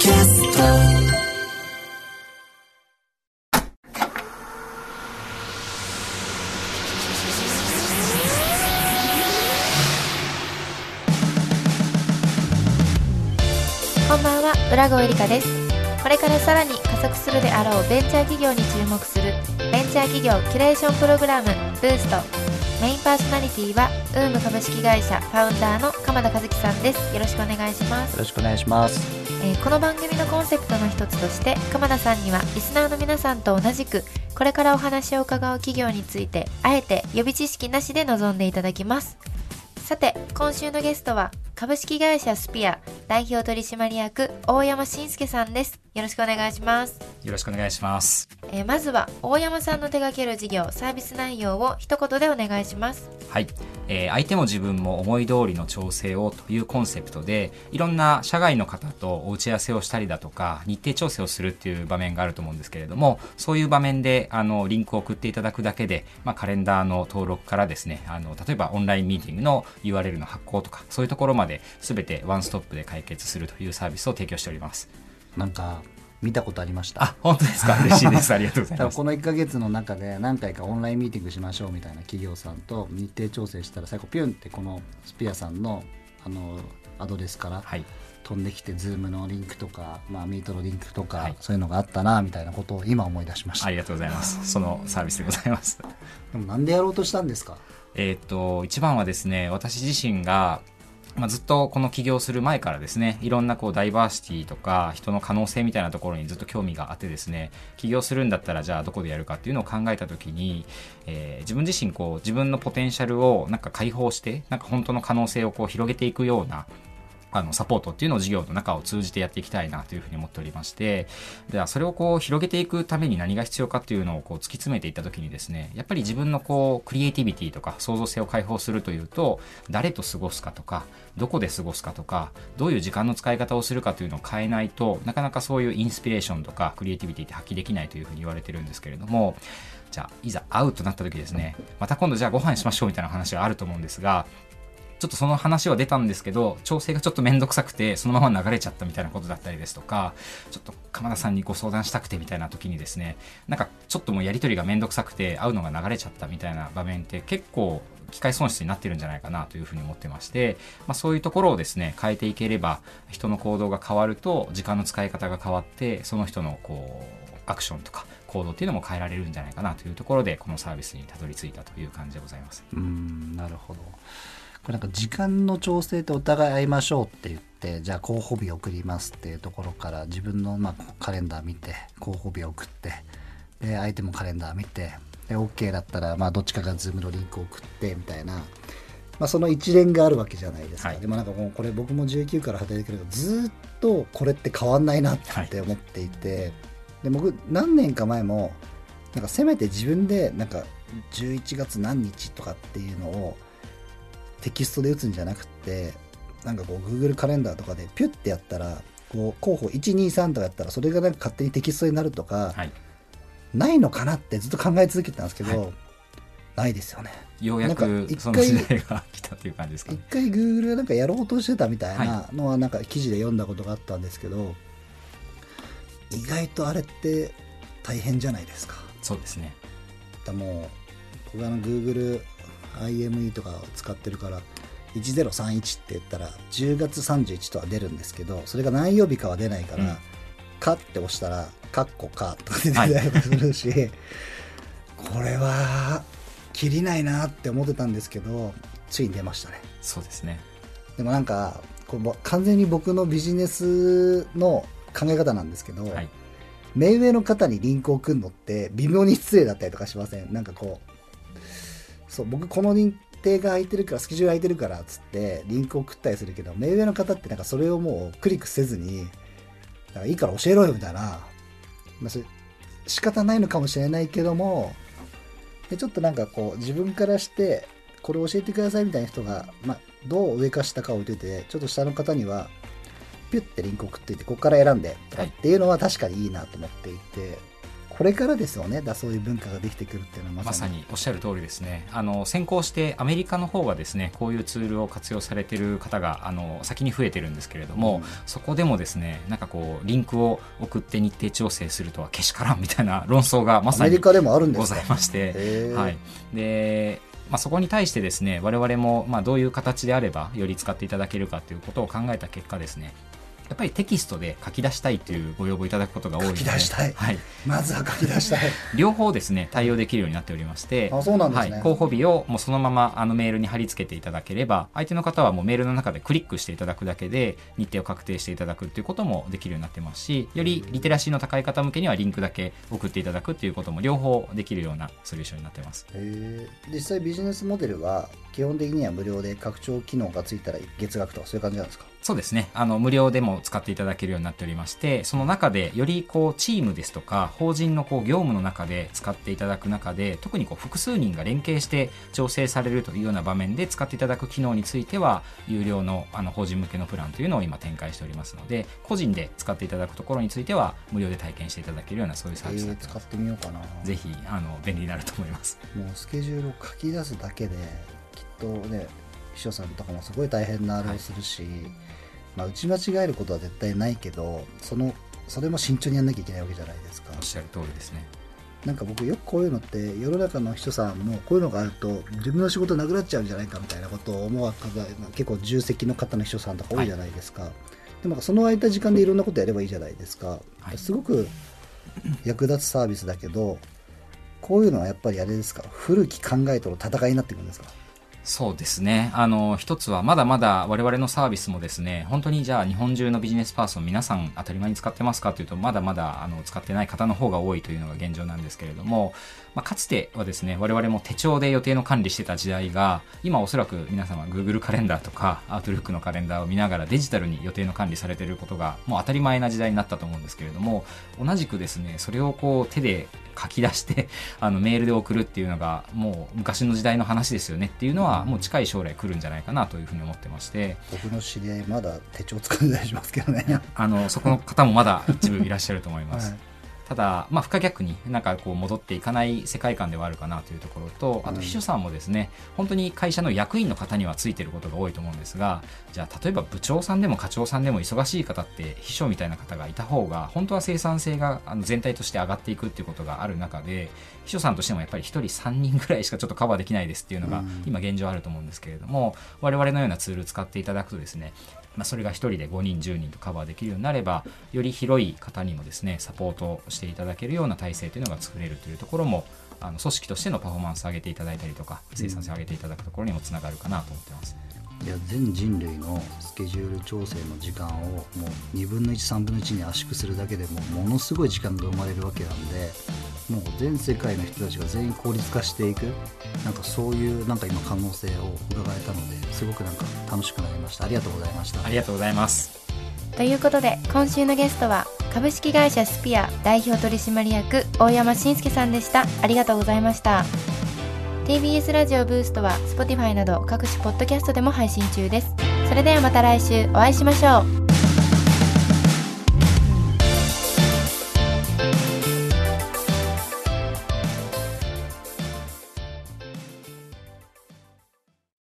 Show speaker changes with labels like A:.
A: キャスト。
B: こんばんは。浦越理香です。これからさらに加速するであろうベンチャー企業に注目するベンチャー企業キュレーションプログラムブースト。メインパーソナリティはウーム株式会社ファウンダーの鎌田和樹さんです。よろしくお願いします。
C: よろしくお願いします。
B: えーこの番組のコンセプトの一つとして鎌田さんにはリスナーの皆さんと同じくこれからお話を伺う企業についてあえて予備知識なしで臨んでいただきます。さて今週のゲストは株式会社スピア代表取締役大山信介さんですよろしくお願いします、
D: よろしくお願いします。
B: えーまずは大山さんの手掛ける事業サービス内容を一言でお願いします
D: はい。えー相手も自分も思い通りの調整をというコンセプトで、いろんな社外の方とお打ち合わせをしたりだとか、日程調整をするっていう場面があると思うんですけれども、そういう場面で、あの、リンクを送っていただくだけで、まあ、カレンダーの登録からですね、あの、例えばオンラインミーティングの URL の発行とか、そういうところまで全てワンストップで解決するというサービスを提供しております。
C: なんか見たことありました。
D: あ、本当ですか？嬉しいです。ありがとうございます。
C: この1か月の中で何回かオンラインミーティングしましょうみたいな企業さんと日程調整したら最後ピュンってこのスピアさんのあのアドレスから
D: はい。
C: 飛んできて、ズームのリンクとか、まあ、ミートのリンクとか、
D: はい
C: そういうのがあったなみたいなことを今思い出しました。
D: ありがとうございます。そのサービスでございます。
C: でもなんでやろうとしたんですか？
D: えーっと、一番はですね、私自身が、まあ、ずっとこの起業する前からですね、いろんなこうダイバーシティとか人の可能性みたいなところにずっと興味があってですね、起業するんだったらじゃあどこでやるかっていうのを考えたときに、えー自分自身こう自分のポテンシャルをなんか解放して、なんか本当の可能性をこう広げていくようなあのサポートっていうのを事業の中を通じてやっていきたいなというふうに思っておりましてではそれをこう広げていくために何が必要かっていうのをこう突き詰めていった時にですねやっぱり自分のこうクリエイティビティとか創造性を解放するというと誰と過ごすかとかどこで過ごすかとかどういう時間の使い方をするかというのを変えないとなかなかそういうインスピレーションとかクリエイティビティって発揮できないというふうに言われてるんですけれどもじゃあいざ会うとなった時ですねまた今度じゃあご飯しましょうみたいな話があると思うんですがちょっとその話は出たんですけど、調整がちょっとめんどくさくて、そのまま流れちゃったみたいなことだったりですとか、ちょっと鎌田さんにご相談したくてみたいな時にですね、なんかちょっともうやりとりがめんどくさくて、会うのが流れちゃったみたいな場面って結構、機械損失になってるんじゃないかなというふうに思ってまして、まあ、そういうところをですね、変えていければ、人の行動が変わると、時間の使い方が変わって、その人のこう、アクションとか行動っていうのも変えられるんじゃないかなというところで、このサービスにたどり着いたという感じでございます。
C: うんなるほどこれなんか時間の調整ってお互い会いましょうって言ってじゃあ候補日送りますっていうところから自分のまあカレンダー見て候補日送ってで相手もカレンダー見てで OK だったらまあどっちかが Zoom のリンクを送ってみたいな、まあ、その一連があるわけじゃないですか、
D: はい。
C: でもなんかもうこれ僕も19から働いてるけどずーっとこれって変わんないなって思っていて、で僕何年か前もなんかせめて自分でなんか11月何日とかっていうのをテキストで打つんじゃなくてなんかこう Google カレンダーとかでピュッてやったらこう候補123とかやったらそれがなんか勝手にテキストになるとか、
D: はい。
C: ないのかなってずっと考え続けてたんですけど、
D: は
C: ないですよね
D: ようやくその時代が来たという感じですか
C: 一回 Google がなんかやろうとしてたみたいな
D: は
C: のはなんか記事で読んだことがあったんですけど意外とあれって大変じゃないですか
D: そうですね。
C: だもう僕あの Google IME とかを使ってるから1031って言ったら10月31とは出るんですけどそれが何曜日かは出ないから「か」って押したら「かっこか」とか出てたりするし、これは切りないなって思ってたんですけどついに出ましたね
D: そうですね。
C: でもなんかこれ完全に僕のビジネスの考え方なんですけど、
D: はい。
C: 目上の方にリンクを送るのって微妙に失礼だったりとかしませんなんかこうそう僕この日程が空いてるからスケジュール空いてるからっつってリンクを送ったりするけど目上の方ってなんかそれをもうクリックせずになんかいいから教えろよみたいな、まあ、仕方ないのかもしれないけどもでちょっとなんかこう自分からしてこれ教えてくださいみたいな人が、まあ、どう上か下か置いといてちょっと下の方にはピュッてリンク送っていてここから選んで
D: はい
C: っていうのは確かにいいなと思っていて。ここれからですよね。だそういう文化ができてくるっていうのは
D: まさに。おっしゃる通りですね。あの先行してアメリカの方はですねこういうツールを活用されてる方があの先に増えてるんですけれども、うん、そこでもですねなんかこうリンクを送って日程調整するとはけしからんみたいな 論争がまさにございましてはい。でまあ、そこに対してですね我々もまあどういう形であればより使っていただけるかということを考えた結果ですねやっぱりテキストで書き出したいというご要望いただくことが多いので。書
C: き出したい、はい、まずは書き出したい。
D: 両方ですね対応できるようになっておりまして
C: あそうなんですね、
D: はい、候補日をもうそのままあのメールに貼り付けていただければ相手の方はもうメールの中でクリックしていただくだけで日程を確定していただくっていうこともできるようになってますしよりリテラシーの高い方向けにはリンクだけ送っていただくっていうことも両方できるようなソリューションになってます。
C: 実際ビジネスモデルは基本的には無料で拡張機能がついたら月額とかそういう感じなんですか？
D: そうですね。あの、無料でも使っていただけるようになっておりまして、その中で、よりこう、チームですとか、法人のこう、業務の中で使っていただく中で、特にこう、複数人が連携して調整されるというような場面で使っていただく機能については、有料のあの法人向けのプランというのを今展開しておりますので、個人で使っていただくところについては、無料で体験していただけるような、そういうサービス
C: えー、使ってみようかな。
D: ぜひ、あの、便利になると思います。
C: もうスケジュールを書き出すだけで、きっとね、秘書さんとかもすごい大変なあれをするし、はいまあ、打ち間違えることは絶対ないけどそのそれも慎重にやんなきゃいけないわけじゃないですか。
D: おっしゃる通りですね。
C: なんか僕よくこういうのって世の中の人さんもこういうのがあると自分の仕事なくなっちゃうんじゃないかみたいなことを思う方結構重責の方の人さんとか多いじゃないですか、はい、でもその空いた時間でいろんなことやればいいじゃないですか、はい、すごく役立つサービスだけどこういうのはやっぱりあれですか？古き考えとの戦いになってくるんですか？
D: そうですね。あの、一つはまだまだ我々のサービスもですね、本当にじゃあ日本中のビジネスパーソン皆さん当たり前に使ってますかというと、まだまだあの使ってない方の方が多いというのが現状なんですけれども、まあ、かつてはですね、我々も手帳で予定の管理してた時代が、今おそらく皆様 Google カレンダーとか Outlook のカレンダーを見ながらデジタルに予定の管理されていることがもう当たり前な時代になったと思うんですけれども、同じくですね、それをこう手で書き出して あのメールで送るっていうのがもう昔の時代の話ですよねっていうのはもう近い将来来るんじゃないかなというふうに思ってまして。
C: 僕の知り合いまだ手帳使ってたりしますけどね。
D: あのそこの方もまだ一部いらっしゃると思います、はいただ、まあ、不可逆になんかこう戻っていかない世界観ではあるかなというところとあと秘書さんもですね、うん、本当に会社の役員の方にはついてることが多いと思うんですがじゃあ例えば部長さんでも課長さんでも忙しい方って秘書みたいな方がいた方が本当は生産性が全体として上がっていくっていうことがある中で秘書さんとしてもやっぱり1人3人ぐらいしかちょっとカバーできないですっていうのが今現状あると思うんですけれども、うん、我々のようなツール使っていただくとですねまあ、それが1人で5人10人とカバーできるようになればより広い方にもですねサポートしていただけるような体制というのが作れるというところもあの組織としてのパフォーマンスを上げていただいたりとか生産性を上げていただくところにもつながるかなと思ってます。
C: いや全人類のスケジュール調整の時間をもう2分の13分の1に圧縮するだけでもものすごい時間が生まれるわけなんでもう全世界の人たちが全員効率化していくなんかそういうなんか今可能性を伺えたのですごくなんか楽しくなりました。ありがとうございました。
D: ありがとうございます。
B: ということで今週のゲストは株式会社スピア代表取締役大山慎介さんでした。ありがとうございました。TBS ラジオブーストは Spotify など各種ポッドキャストでも配信中です。それではまた来週お会いしましょう